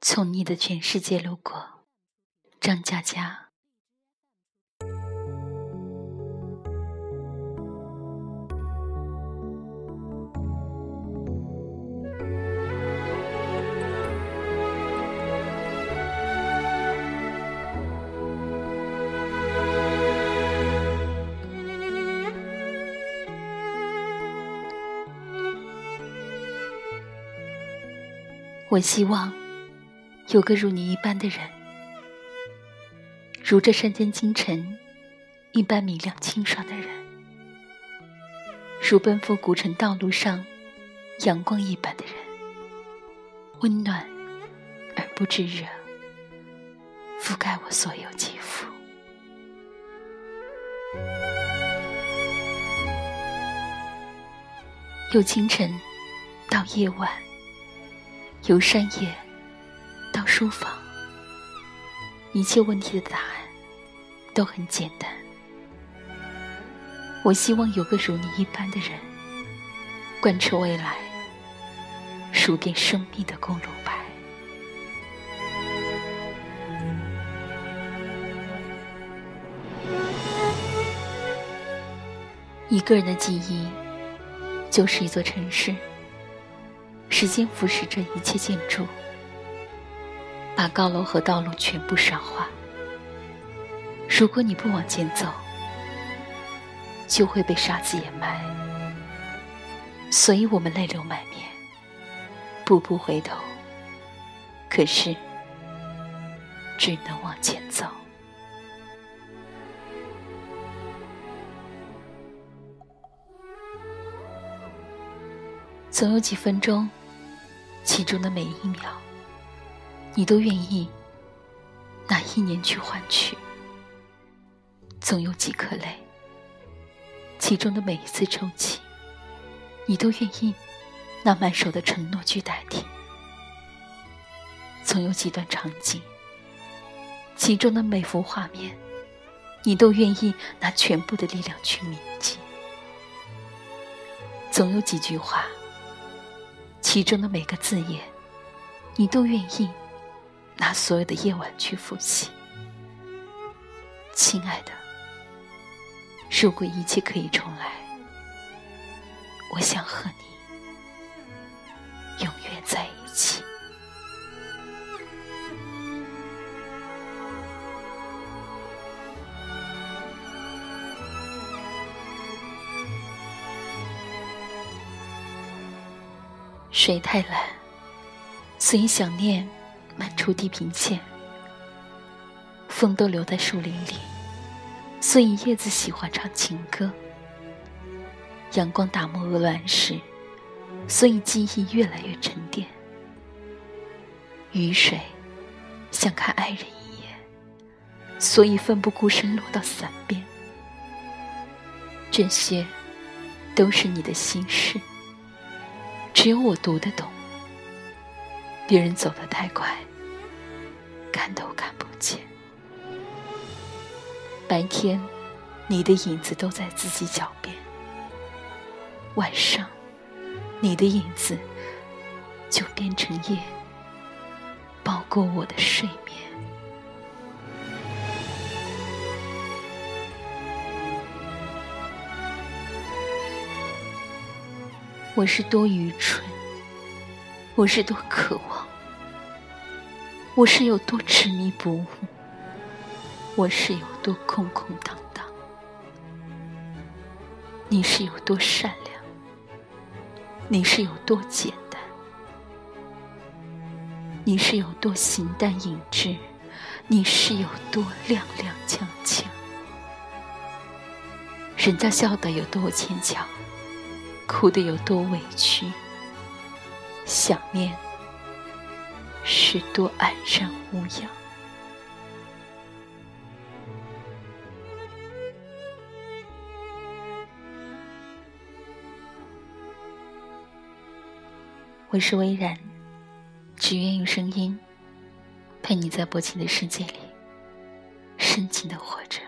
从你的全世界路过，张嘉佳。我希望有个如你一般的人，如这山间清晨一般明亮清爽的人，如奔赴古城道路上阳光一般的人，温暖而不炙热，覆盖我所有肌肤。由清晨到夜晚。由山野到书房，一切问题的答案都很简单。我希望有个如你一般的人，贯彻未来，数遍生命的公路牌。一个人的记忆，就是一座城市。时间腐蚀着一切建筑，把高楼和道路全部沙化。如果你不往前走，就会被沙子掩埋。所以我们泪流满面，步步回头，可是只能往前走。总有几分钟。其中的每一秒，你都愿意拿一年去换取；总有几颗泪，其中的每一次抽泣，你都愿意拿满手的承诺去代替；总有几段场景，其中的每幅画面，你都愿意拿全部的力量去铭记；总有几句话。其中的每个字眼，你都愿意拿所有的夜晚去复习。亲爱的，如果一切可以重来，我想和你永远在一起。水太蓝，所以想念漫出地平线。风都留在树林里，所以叶子喜欢唱情歌。阳光打磨鹅卵石，所以记忆越来越沉淀。雨水想看爱人一眼，所以奋不顾身落到伞边。这些都是你的心事。只有我读得懂，别人走得太快，看都看不见。白天，你的影子都在自己脚边；晚上，你的影子就变成夜，包裹我的睡眠。我是多愚蠢，我是多渴望，我是有多执迷不悟，我是有多空空荡荡。你是有多善良，你是有多简单，你是有多形单影只，你是有多踉踉跄跄。人家笑得有多牵强。哭得有多委屈，想念是多安然无恙。我是微然，只愿用声音陪你在薄情的世界里深情的活着。